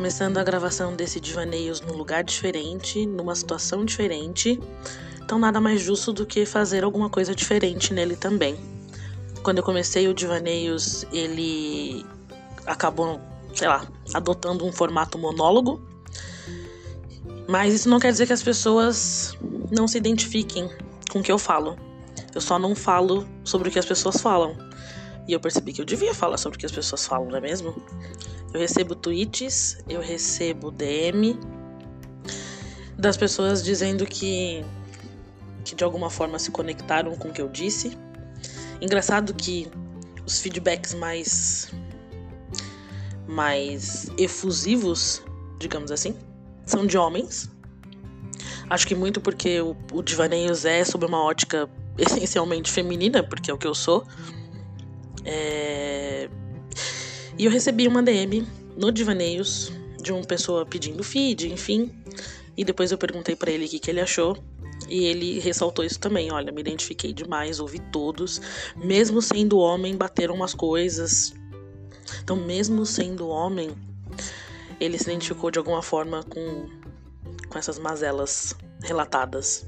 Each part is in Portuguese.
começando a gravação desse Divaneios num lugar diferente, numa situação diferente. Então nada mais justo do que fazer alguma coisa diferente nele também. Quando eu comecei o Divaneios, ele acabou, sei lá, adotando um formato monólogo. Mas isso não quer dizer que as pessoas não se identifiquem com o que eu falo. Eu só não falo sobre o que as pessoas falam. E eu percebi que eu devia falar sobre o que as pessoas falam, não é mesmo? Eu recebo tweets, eu recebo DM das pessoas dizendo que, que de alguma forma se conectaram com o que eu disse. Engraçado que os feedbacks mais mais efusivos, digamos assim, são de homens. Acho que muito porque o, o Divaneios é sob uma ótica essencialmente feminina, porque é o que eu sou. É... E eu recebi uma DM no Divaneios de uma pessoa pedindo feed, enfim. E depois eu perguntei para ele o que, que ele achou. E ele ressaltou isso também. Olha, me identifiquei demais, ouvi todos. Mesmo sendo homem, bateram umas coisas. Então, mesmo sendo homem, ele se identificou de alguma forma com, com essas mazelas relatadas.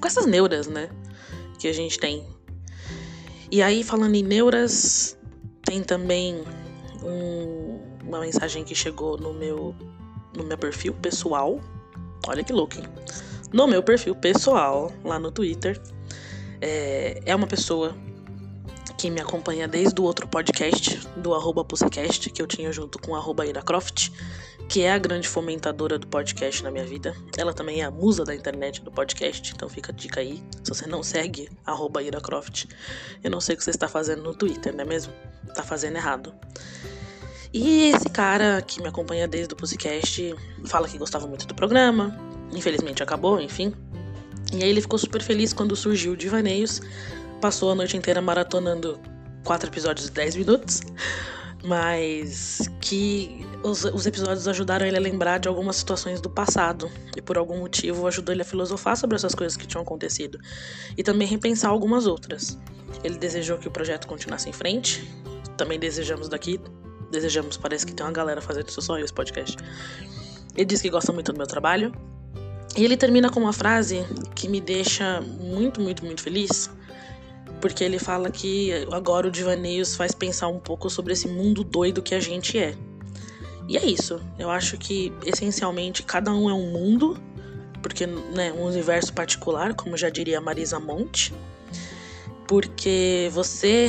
Com essas neuras, né? Que a gente tem e aí, falando em neuras, tem também um, uma mensagem que chegou no meu, no meu perfil pessoal. Olha que louco, hein? No meu perfil pessoal, lá no Twitter, é, é uma pessoa que me acompanha desde o outro podcast, do arroba Pussycast, que eu tinha junto com arroba Iracroft, que é a grande fomentadora do podcast na minha vida. Ela também é a musa da internet do podcast, então fica a dica aí. Se você não segue, arroba Iracroft, eu não sei o que você está fazendo no Twitter, não é mesmo? Tá fazendo errado. E esse cara que me acompanha desde o Pussycast fala que gostava muito do programa, infelizmente acabou, enfim. E aí ele ficou super feliz quando surgiu o Divaneios, passou a noite inteira maratonando quatro episódios de 10 minutos, mas que os, os, episódios ajudaram ele a lembrar de algumas situações do passado. E por algum motivo ajudou ele a filosofar sobre essas coisas que tinham acontecido. E também repensar algumas outras. Ele desejou que o projeto continuasse em frente, também desejamos daqui, desejamos, parece que tem uma galera fazendo isso só esse podcast. Ele diz que gosta muito do meu trabalho e ele termina com uma frase que me deixa muito, muito, muito feliz porque ele fala que agora o Divaneios faz pensar um pouco sobre esse mundo doido que a gente é. E é isso. Eu acho que essencialmente cada um é um mundo, porque né, um universo particular, como já diria Marisa Monte. Porque você,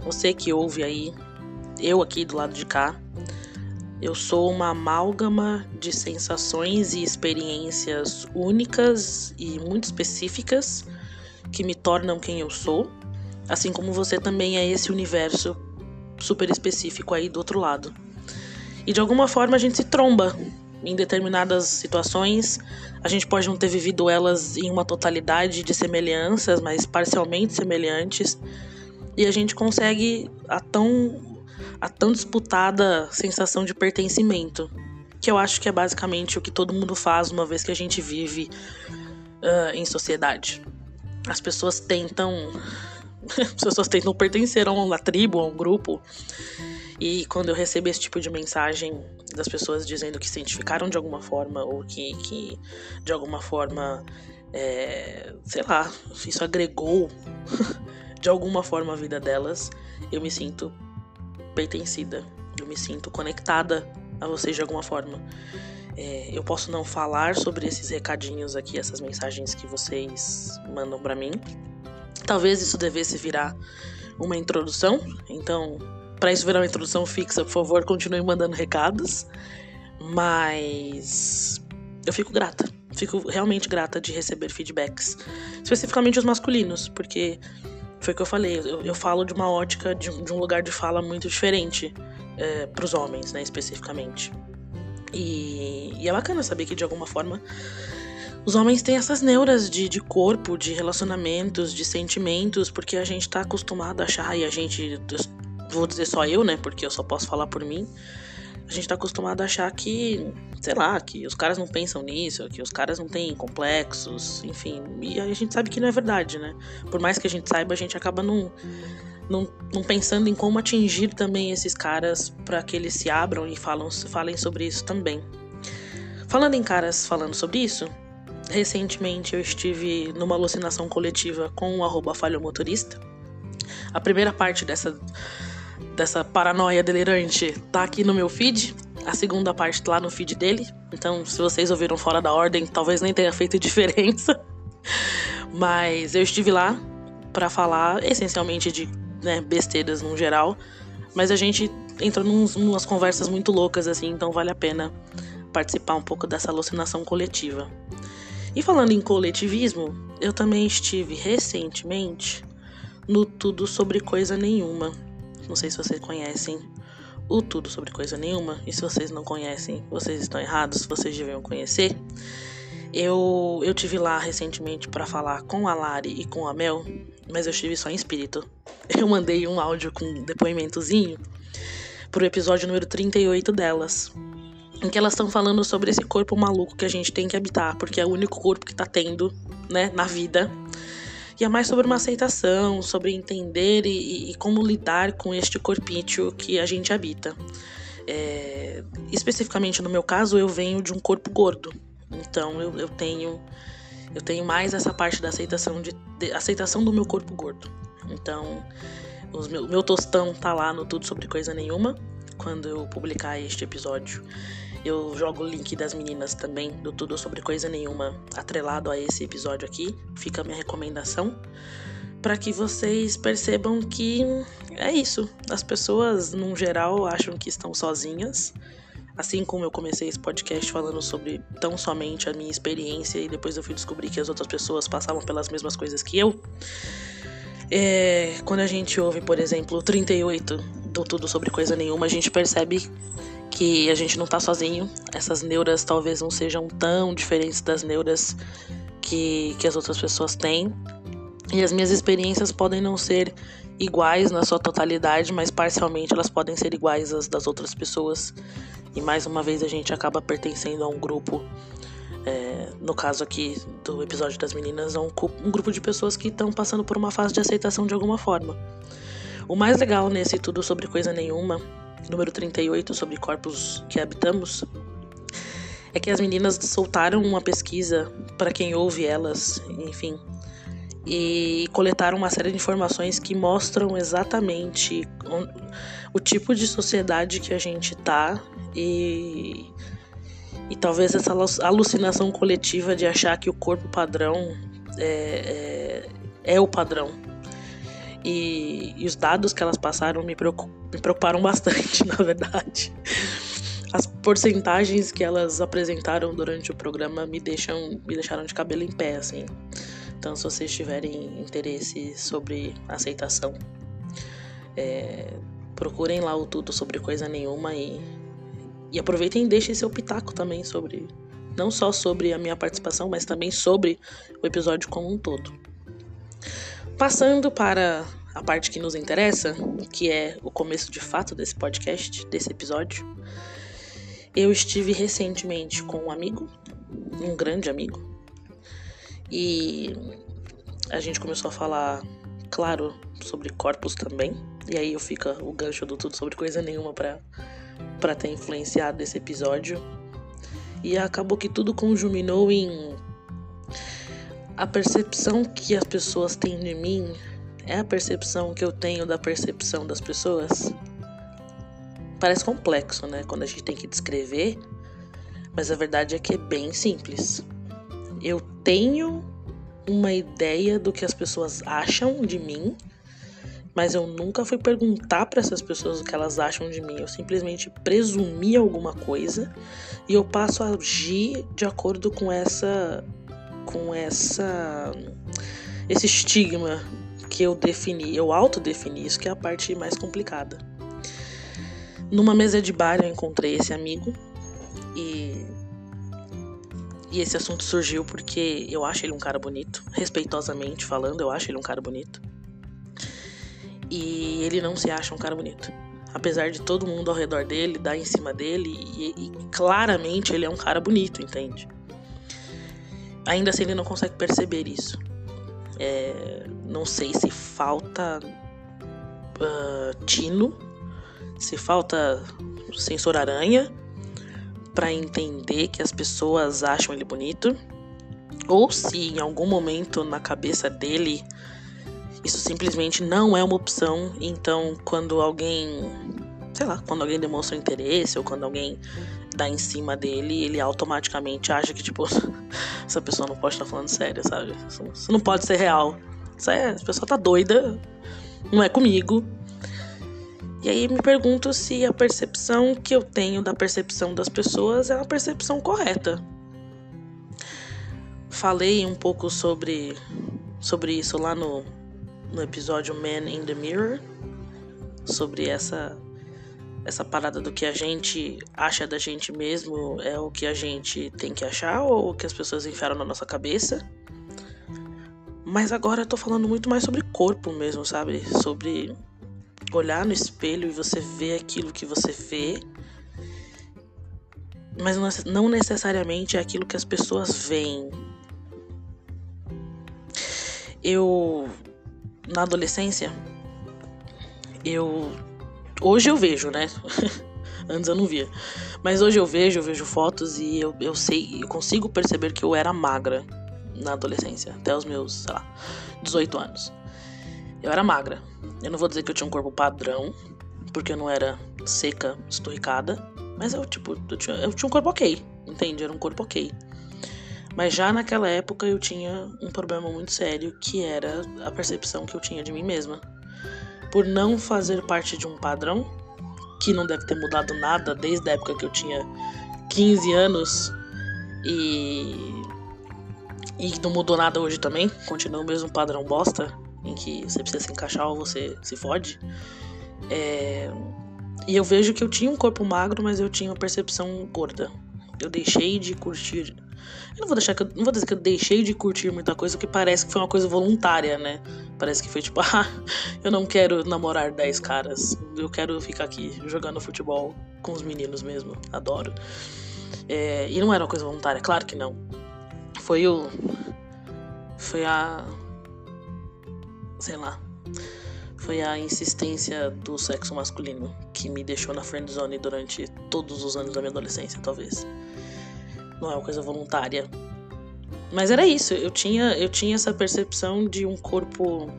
você que ouve aí, eu aqui do lado de cá, eu sou uma amálgama de sensações e experiências únicas e muito específicas que me tornam quem eu sou. Assim como você também é esse universo super específico aí do outro lado. E de alguma forma a gente se tromba em determinadas situações. A gente pode não ter vivido elas em uma totalidade de semelhanças, mas parcialmente semelhantes. E a gente consegue a tão, a tão disputada sensação de pertencimento. Que eu acho que é basicamente o que todo mundo faz uma vez que a gente vive uh, em sociedade. As pessoas tentam as pessoas tentam pertencer a uma tribo, a um grupo. E quando eu recebo esse tipo de mensagem das pessoas dizendo que se identificaram de alguma forma ou que, que de alguma forma, é, sei lá, isso agregou de alguma forma a vida delas, eu me sinto pertencida, eu me sinto conectada a vocês de alguma forma. É, eu posso não falar sobre esses recadinhos aqui, essas mensagens que vocês mandam para mim, Talvez isso devesse virar uma introdução. Então, para isso virar uma introdução fixa, por favor, continue mandando recados. Mas eu fico grata. Fico realmente grata de receber feedbacks. Especificamente os masculinos, porque foi o que eu falei. Eu, eu falo de uma ótica, de, de, um lugar de fala muito diferente é, para os homens, né, especificamente. E, e é bacana saber que de alguma forma os homens têm essas neuras de, de corpo, de relacionamentos, de sentimentos, porque a gente tá acostumado a achar, e a gente, vou dizer só eu, né, porque eu só posso falar por mim, a gente tá acostumado a achar que, sei lá, que os caras não pensam nisso, que os caras não têm complexos, enfim, e a gente sabe que não é verdade, né? Por mais que a gente saiba, a gente acaba não, não, não pensando em como atingir também esses caras para que eles se abram e falam, falem sobre isso também. Falando em caras falando sobre isso, recentemente eu estive numa alucinação coletiva com o arroba falhomotorista. A primeira parte dessa, dessa paranoia delirante tá aqui no meu feed, a segunda parte tá lá no feed dele. Então, se vocês ouviram fora da ordem, talvez nem tenha feito diferença. Mas eu estive lá para falar essencialmente de né, besteiras no geral. Mas a gente entrou num, umas conversas muito loucas, assim, então vale a pena participar um pouco dessa alucinação coletiva. E falando em coletivismo, eu também estive recentemente no Tudo Sobre Coisa Nenhuma. Não sei se vocês conhecem o Tudo Sobre Coisa Nenhuma, e se vocês não conhecem, vocês estão errados, vocês deviam conhecer. Eu, eu tive lá recentemente para falar com a Lari e com a Mel, mas eu estive só em espírito. Eu mandei um áudio com um depoimentozinho pro episódio número 38 delas. Em que elas estão falando sobre esse corpo maluco que a gente tem que habitar, porque é o único corpo que tá tendo, né, na vida. E é mais sobre uma aceitação, sobre entender e, e como lidar com este corpício que a gente habita. É, especificamente no meu caso, eu venho de um corpo gordo. Então eu, eu tenho eu tenho mais essa parte da aceitação de, de aceitação do meu corpo gordo. Então, o meu, meu tostão tá lá no Tudo Sobre Coisa Nenhuma. Quando eu publicar este episódio, eu jogo o link das meninas também do Tudo Sobre Coisa Nenhuma atrelado a esse episódio aqui. Fica a minha recomendação para que vocês percebam que é isso. As pessoas, num geral, acham que estão sozinhas Assim como eu comecei esse podcast falando sobre tão somente a minha experiência e depois eu fui descobrir que as outras pessoas passavam pelas mesmas coisas que eu. É, quando a gente ouve, por exemplo, o 38 do Tudo Sobre Coisa Nenhuma, a gente percebe que a gente não tá sozinho. Essas neuras talvez não sejam tão diferentes das neuras que, que as outras pessoas têm. E as minhas experiências podem não ser iguais na sua totalidade, mas parcialmente elas podem ser iguais às das outras pessoas. E mais uma vez a gente acaba pertencendo a um grupo, é, no caso aqui do episódio das meninas, a um, um grupo de pessoas que estão passando por uma fase de aceitação de alguma forma. O mais legal nesse Tudo Sobre Coisa Nenhuma, número 38, sobre corpos que habitamos, é que as meninas soltaram uma pesquisa para quem ouve elas, enfim, e coletaram uma série de informações que mostram exatamente o tipo de sociedade que a gente tá e, e talvez essa alucinação coletiva de achar que o corpo padrão é, é, é o padrão. E, e, os dados que elas passaram me, me preocuparam bastante, na verdade. As porcentagens que elas apresentaram durante o programa me deixam me deixaram de cabelo em pé, assim. Então, se vocês tiverem interesse sobre aceitação, é, procurem lá o tudo sobre coisa nenhuma e e aproveitem e deixem seu pitaco também sobre. Não só sobre a minha participação, mas também sobre o episódio como um todo. Passando para a parte que nos interessa, que é o começo de fato desse podcast, desse episódio. Eu estive recentemente com um amigo, um grande amigo, e a gente começou a falar, claro, sobre corpos também. E aí eu fica o gancho do tudo sobre coisa nenhuma para para ter influenciado esse episódio. E acabou que tudo conjuminou em a percepção que as pessoas têm de mim é a percepção que eu tenho da percepção das pessoas. Parece complexo, né? Quando a gente tem que descrever, mas a verdade é que é bem simples. Eu tenho uma ideia do que as pessoas acham de mim mas eu nunca fui perguntar para essas pessoas o que elas acham de mim. Eu simplesmente presumi alguma coisa e eu passo a agir de acordo com essa com essa esse estigma que eu defini, eu autodefini, isso que é a parte mais complicada. Numa mesa de bar eu encontrei esse amigo e e esse assunto surgiu porque eu acho ele um cara bonito, respeitosamente falando, eu acho ele um cara bonito. E ele não se acha um cara bonito. Apesar de todo mundo ao redor dele dar em cima dele, e, e claramente ele é um cara bonito, entende? Ainda assim ele não consegue perceber isso. É, não sei se falta uh, tino, se falta sensor aranha para entender que as pessoas acham ele bonito, ou se em algum momento na cabeça dele isso simplesmente não é uma opção, então quando alguém, sei lá, quando alguém demonstra interesse ou quando alguém dá em cima dele, ele automaticamente acha que, tipo, essa pessoa não pode estar falando sério, sabe? Isso não pode ser real. Isso é, a pessoa tá doida, não é comigo. E aí me pergunto se a percepção que eu tenho da percepção das pessoas é uma percepção correta. Falei um pouco sobre, sobre isso lá no, no episódio Man in the Mirror, sobre essa essa parada do que a gente acha da gente mesmo é o que a gente tem que achar ou o que as pessoas enfiaram na nossa cabeça. Mas agora eu tô falando muito mais sobre corpo mesmo, sabe? Sobre olhar no espelho e você ver aquilo que você vê. Mas não necessariamente é aquilo que as pessoas veem. Eu, na adolescência, eu Hoje eu vejo, né? Antes eu não via. Mas hoje eu vejo, eu vejo fotos e eu, eu sei, eu consigo perceber que eu era magra na adolescência, até os meus, sei lá, 18 anos. Eu era magra. Eu não vou dizer que eu tinha um corpo padrão, porque eu não era seca, esturricada, mas eu, tipo, eu tinha, eu tinha um corpo ok, entende? Era um corpo ok. Mas já naquela época eu tinha um problema muito sério, que era a percepção que eu tinha de mim mesma por não fazer parte de um padrão que não deve ter mudado nada desde a época que eu tinha 15 anos e e não mudou nada hoje também, continua o mesmo padrão bosta em que você precisa se encaixar ou você se fode. É... E eu vejo que eu tinha um corpo magro, mas eu tinha uma percepção gorda. Eu deixei de curtir eu não vou deixar que eu, não vou dizer que eu deixei de curtir muita coisa, porque parece que foi uma coisa voluntária, né? Parece que foi tipo, ah, eu não quero namorar 10 caras. Eu quero ficar aqui jogando futebol com os meninos mesmo. Adoro. É, e não era uma coisa voluntária, claro que não. Foi o. Foi a. Sei lá. Foi a insistência do sexo masculino que me deixou na friend zone durante todos os anos da minha adolescência, talvez não é uma coisa voluntária. Mas era isso, eu tinha, eu tinha essa percepção de um corpo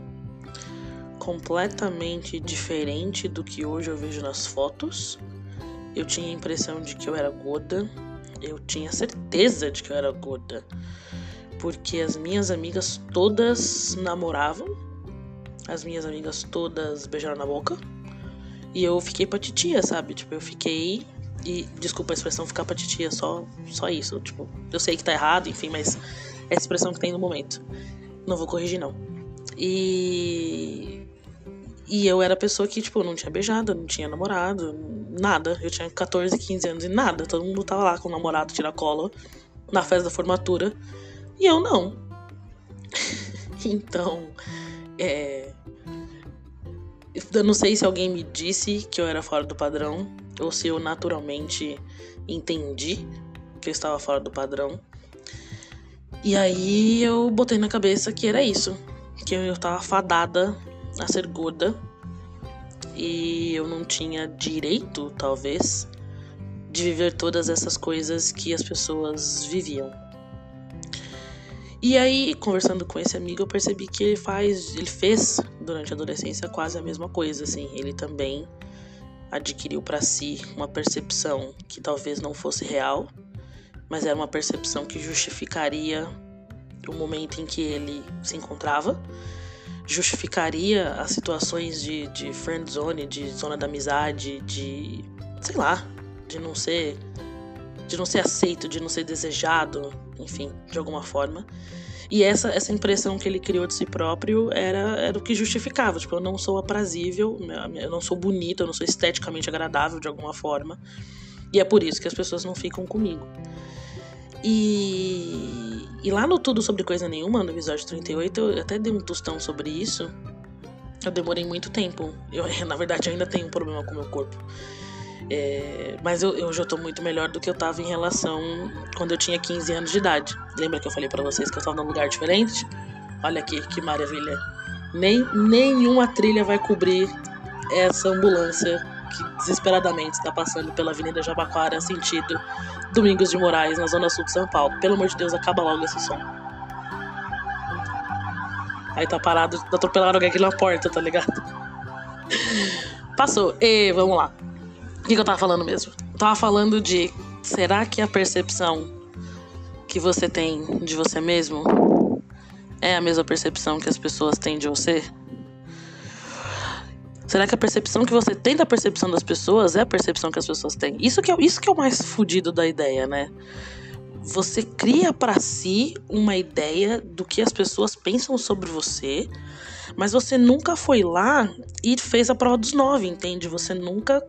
completamente diferente do que hoje eu vejo nas fotos. Eu tinha a impressão de que eu era gorda, eu tinha certeza de que eu era gorda, porque as minhas amigas todas namoravam, as minhas amigas todas beijaram na boca, e eu fiquei pra titia, sabe? Tipo, eu fiquei e desculpa a expressão ficar pra titia, só, só isso. Tipo, eu sei que tá errado, enfim, mas é a expressão que tem no momento. Não vou corrigir, não. E. E eu era a pessoa que, tipo, não tinha beijado, não tinha namorado, nada. Eu tinha 14, 15 anos e nada. Todo mundo tava lá com o namorado tiracolo na festa da formatura. E eu não. então, é. Eu não sei se alguém me disse que eu era fora do padrão, ou se eu naturalmente entendi que eu estava fora do padrão. E aí eu botei na cabeça que era isso, que eu estava fadada a ser gorda e eu não tinha direito, talvez, de viver todas essas coisas que as pessoas viviam. E aí, conversando com esse amigo, eu percebi que ele faz, ele fez durante a adolescência quase a mesma coisa, assim. Ele também adquiriu para si uma percepção que talvez não fosse real, mas era uma percepção que justificaria o momento em que ele se encontrava, justificaria as situações de, de friend zone, de zona da amizade, de sei lá, de não ser de não ser aceito, de não ser desejado, enfim, de alguma forma. E essa, essa impressão que ele criou de si próprio era, era o que justificava. Tipo, eu não sou aprazível, eu não sou bonita, eu não sou esteticamente agradável de alguma forma. E é por isso que as pessoas não ficam comigo. E, e lá no Tudo Sobre Coisa Nenhuma, no episódio 38, eu até dei um tostão sobre isso. Eu demorei muito tempo. Eu, na verdade, eu ainda tenho um problema com o meu corpo. É, mas eu, eu já tô muito melhor do que eu tava em relação quando eu tinha 15 anos de idade. Lembra que eu falei para vocês que eu tava num lugar diferente? Olha aqui, que maravilha. Nem, nenhuma trilha vai cobrir essa ambulância que desesperadamente está passando pela Avenida Jabaquara, sentido Domingos de Moraes, na zona sul de São Paulo. Pelo amor de Deus, acaba logo esse som. Aí tá parado, atropelaram alguém aqui na porta, tá ligado? Passou. E vamos lá. Que, que eu tava falando mesmo? Eu tava falando de será que a percepção que você tem de você mesmo é a mesma percepção que as pessoas têm de você? Será que a percepção que você tem da percepção das pessoas é a percepção que as pessoas têm? Isso que é, isso que é o mais fodido da ideia, né? Você cria para si uma ideia do que as pessoas pensam sobre você, mas você nunca foi lá e fez a prova dos nove, entende? Você nunca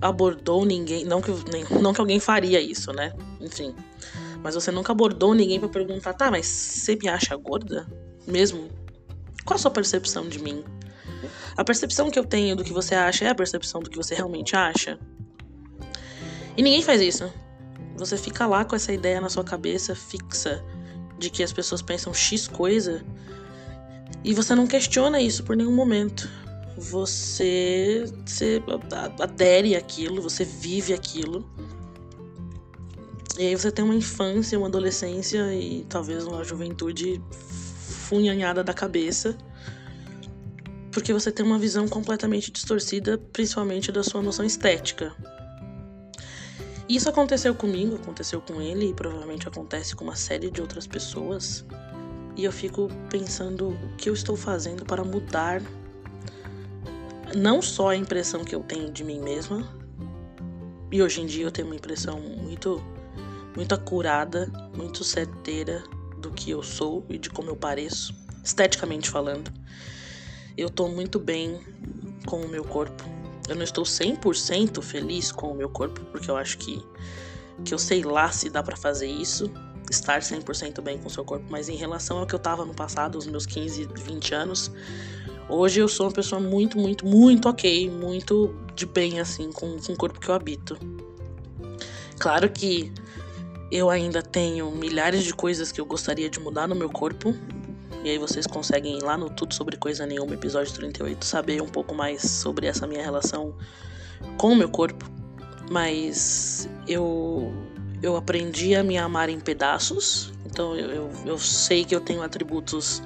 abordou ninguém, não que, não que alguém faria isso, né? Enfim. Mas você nunca abordou ninguém para perguntar, tá, mas você me acha gorda? Mesmo? Qual a sua percepção de mim? A percepção que eu tenho do que você acha é a percepção do que você realmente acha? E ninguém faz isso. Você fica lá com essa ideia na sua cabeça fixa de que as pessoas pensam X coisa e você não questiona isso por nenhum momento. Você, adere àquilo, você vive aquilo. E aí você tem uma infância, uma adolescência e talvez uma juventude funhanhada da cabeça porque você tem uma visão completamente distorcida, principalmente da sua noção estética. Isso aconteceu comigo, aconteceu com ele e provavelmente acontece com uma série de outras pessoas. E eu fico pensando o que eu estou fazendo para mudar não só a impressão que eu tenho de mim mesma, e hoje em dia eu tenho uma impressão muito muito acurada, muito certeira do que eu sou e de como eu pareço, esteticamente falando eu tô muito bem com o meu corpo. Eu não estou 100% feliz com o meu corpo, porque eu acho que que eu sei lá se dá para fazer isso, estar 100% bem com o seu corpo, mas em relação ao que eu tava no passado, os meus 15, 20 anos, hoje eu sou uma pessoa muito, muito, muito ok, muito de bem assim com, com o corpo que eu habito. Claro que eu ainda tenho milhares de coisas que eu gostaria de mudar no meu corpo, e aí vocês conseguem ir lá no Tudo Sobre Coisa Nenhuma, episódio 38, saber um pouco mais sobre essa minha relação com o meu corpo. Mas eu, eu aprendi a me amar em pedaços. Então eu, eu, eu sei que eu tenho atributos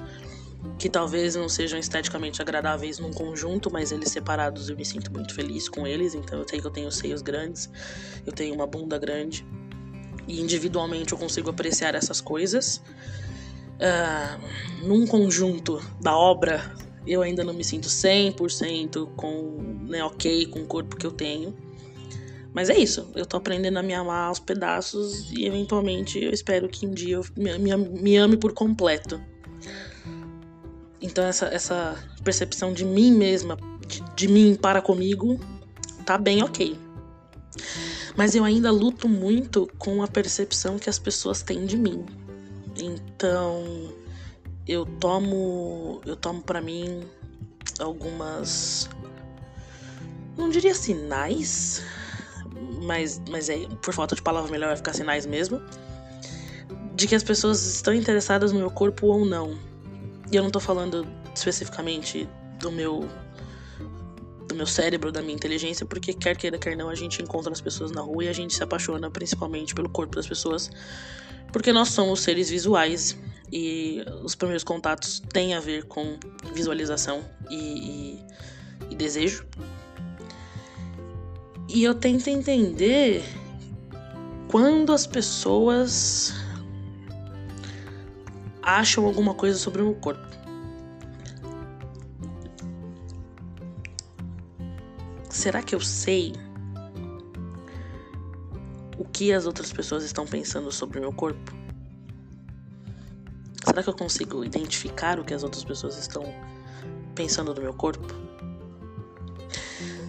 que talvez não sejam esteticamente agradáveis num conjunto, mas eles separados eu me sinto muito feliz com eles. Então eu sei que eu tenho seios grandes, eu tenho uma bunda grande. E individualmente eu consigo apreciar essas coisas uh, num conjunto da obra, eu ainda não me sinto 100% com, né, ok com o corpo que eu tenho. Mas é isso, eu tô aprendendo a me amar aos pedaços e eventualmente eu espero que um dia eu me, me, me ame por completo. Então essa, essa percepção de mim mesma, de, de mim para comigo, tá bem ok. Mas eu ainda luto muito com a percepção que as pessoas têm de mim. Então, eu tomo, eu tomo para mim algumas não diria sinais, mas mas é, por falta de palavra melhor vai ficar sinais mesmo, de que as pessoas estão interessadas no meu corpo ou não. E eu não tô falando especificamente do meu do meu cérebro, da minha inteligência, porque quer queira, quer não, a gente encontra as pessoas na rua e a gente se apaixona principalmente pelo corpo das pessoas porque nós somos seres visuais e os primeiros contatos têm a ver com visualização e, e, e desejo. E eu tento entender quando as pessoas acham alguma coisa sobre o meu corpo. Será que eu sei o que as outras pessoas estão pensando sobre o meu corpo? Será que eu consigo identificar o que as outras pessoas estão pensando do meu corpo?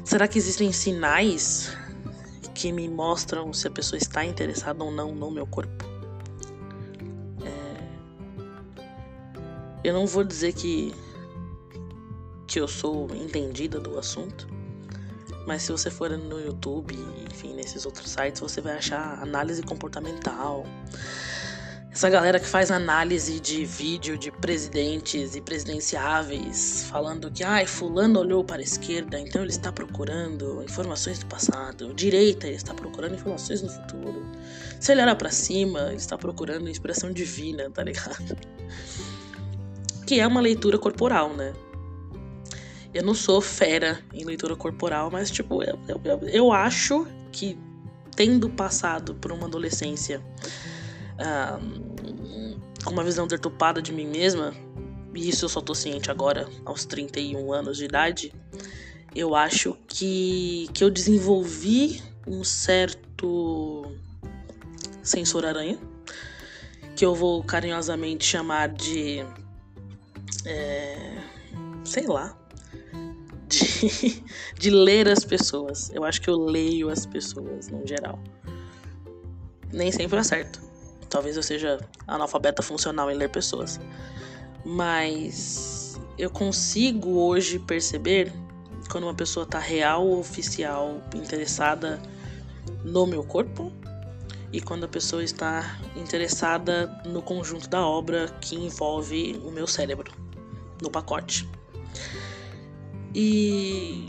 Será que existem sinais que me mostram se a pessoa está interessada ou não no meu corpo? Eu não vou dizer que que eu sou entendida do assunto, mas se você for no YouTube, enfim, nesses outros sites, você vai achar análise comportamental, essa galera que faz análise de vídeo de presidentes e presidenciáveis, falando que ai, fulano olhou para a esquerda, então ele está procurando informações do passado. Direita, ele está procurando informações no futuro. Se ele olhar para cima, ele está procurando inspiração divina, tá ligado? Que é uma leitura corporal, né? Eu não sou fera em leitura corporal, mas tipo, eu, eu, eu acho que tendo passado por uma adolescência com uma visão deturpada de mim mesma, e isso eu só tô ciente agora, aos 31 anos de idade, eu acho que, que eu desenvolvi um certo sensor aranha, que eu vou carinhosamente chamar de. É, sei lá. De, de ler as pessoas. Eu acho que eu leio as pessoas no geral. Nem sempre acerto. Talvez eu seja analfabeta funcional em ler pessoas. Mas eu consigo hoje perceber quando uma pessoa está real oficial interessada no meu corpo e quando a pessoa está interessada no conjunto da obra que envolve o meu cérebro, no pacote. E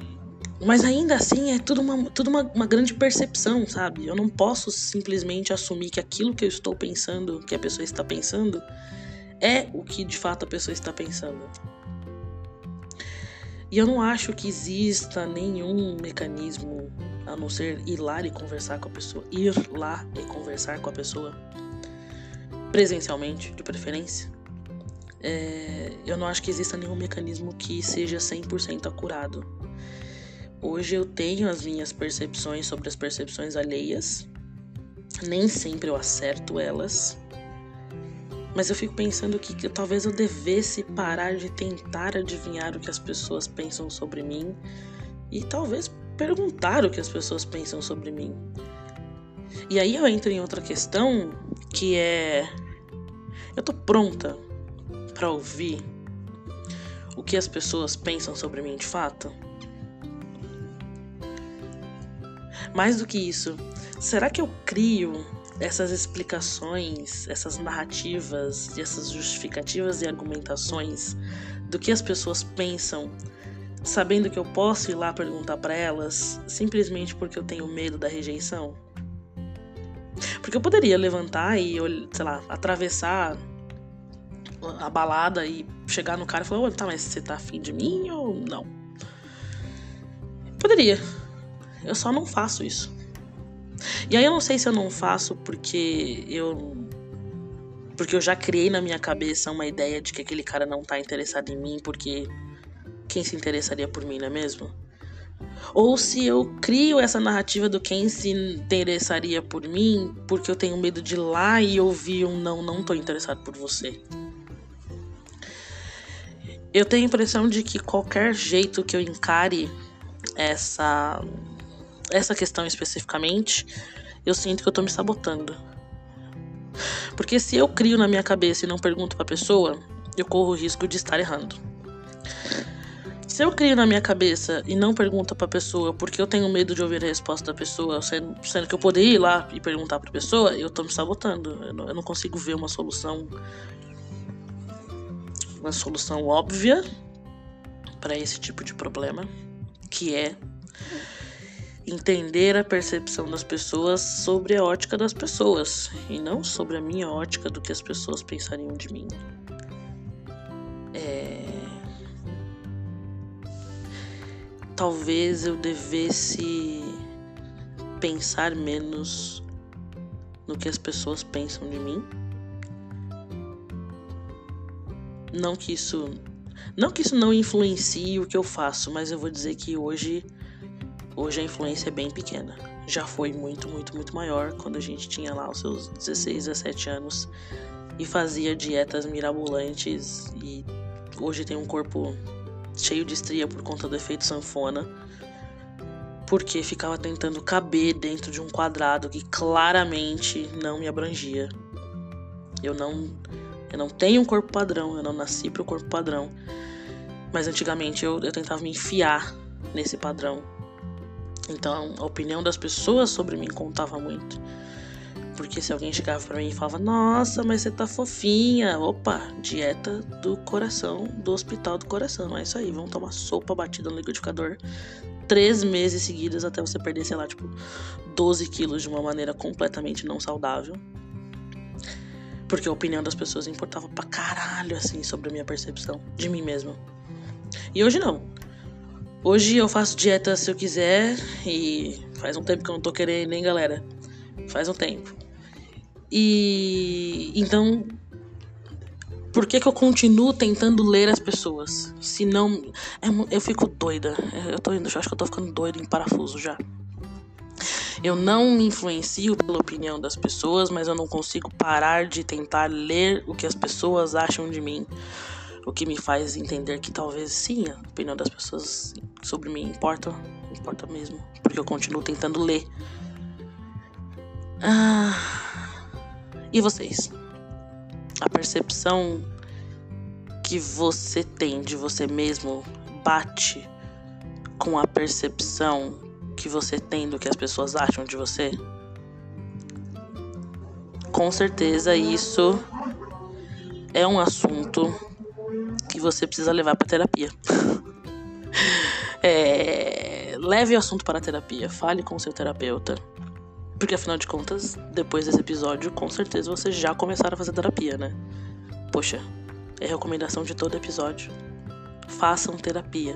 mas ainda assim é tudo, uma, tudo uma, uma grande percepção, sabe? Eu não posso simplesmente assumir que aquilo que eu estou pensando, que a pessoa está pensando, é o que de fato a pessoa está pensando. E eu não acho que exista nenhum mecanismo a não ser ir lá e conversar com a pessoa. Ir lá e conversar com a pessoa. Presencialmente, de preferência. É, eu não acho que exista nenhum mecanismo que seja 100% acurado. Hoje eu tenho as minhas percepções sobre as percepções alheias. Nem sempre eu acerto elas. Mas eu fico pensando que, que talvez eu devesse parar de tentar adivinhar o que as pessoas pensam sobre mim e talvez perguntar o que as pessoas pensam sobre mim. E aí eu entro em outra questão que é eu tô pronta para ouvir o que as pessoas pensam sobre mim de fato? Mais do que isso, será que eu crio essas explicações, essas narrativas, essas justificativas e argumentações do que as pessoas pensam, sabendo que eu posso ir lá perguntar para elas simplesmente porque eu tenho medo da rejeição? Porque eu poderia levantar e, sei lá, atravessar a balada e chegar no cara e falar: tá, mas você tá afim de mim ou não? Poderia. Eu só não faço isso. E aí eu não sei se eu não faço porque eu porque eu já criei na minha cabeça uma ideia de que aquele cara não tá interessado em mim porque quem se interessaria por mim, não é mesmo? Ou se eu crio essa narrativa do quem se interessaria por mim porque eu tenho medo de ir lá e ouvir um não, não tô interessado por você. Eu tenho a impressão de que qualquer jeito que eu encare essa essa questão especificamente, eu sinto que eu tô me sabotando. Porque se eu crio na minha cabeça e não pergunto pra pessoa, eu corro o risco de estar errando. Se eu crio na minha cabeça e não pergunto pra pessoa porque eu tenho medo de ouvir a resposta da pessoa, sendo, sendo que eu poderia ir lá e perguntar pra pessoa, eu tô me sabotando. Eu não, eu não consigo ver uma solução. Uma solução óbvia para esse tipo de problema, que é entender a percepção das pessoas sobre a ótica das pessoas e não sobre a minha ótica do que as pessoas pensariam de mim. É... Talvez eu devesse pensar menos no que as pessoas pensam de mim. Não que isso não que isso não influencie o que eu faço, mas eu vou dizer que hoje Hoje a influência é bem pequena. Já foi muito, muito, muito maior quando a gente tinha lá os seus 16, 17 anos e fazia dietas mirabolantes e hoje tem um corpo cheio de estria por conta do efeito sanfona. Porque ficava tentando caber dentro de um quadrado que claramente não me abrangia. Eu não eu não tenho um corpo padrão, eu não nasci para o corpo padrão. Mas antigamente eu, eu tentava me enfiar nesse padrão então, a opinião das pessoas sobre mim contava muito. Porque se alguém chegava para mim e falava, nossa, mas você tá fofinha. Opa, dieta do coração, do hospital do coração. É isso aí, vamos tomar sopa batida no liquidificador três meses seguidos até você perder, sei lá, tipo, 12 quilos de uma maneira completamente não saudável. Porque a opinião das pessoas importava pra caralho, assim, sobre a minha percepção de mim mesma. E hoje não. Hoje eu faço dieta se eu quiser e faz um tempo que eu não tô querendo, nem galera. Faz um tempo. E então, por que, que eu continuo tentando ler as pessoas? Se não. É eu fico doida. Eu tô indo, acho que eu tô ficando doida em parafuso já. Eu não influencio pela opinião das pessoas, mas eu não consigo parar de tentar ler o que as pessoas acham de mim. O que me faz entender que talvez sim, a opinião das pessoas sobre mim importa, importa mesmo, porque eu continuo tentando ler. Ah, e vocês? A percepção que você tem de você mesmo bate com a percepção que você tem do que as pessoas acham de você? Com certeza isso é um assunto que você precisa levar para terapia. é, leve o assunto para a terapia, fale com o seu terapeuta. Porque afinal de contas, depois desse episódio, com certeza você já começaram a fazer terapia, né? Poxa, é recomendação de todo episódio. Façam terapia.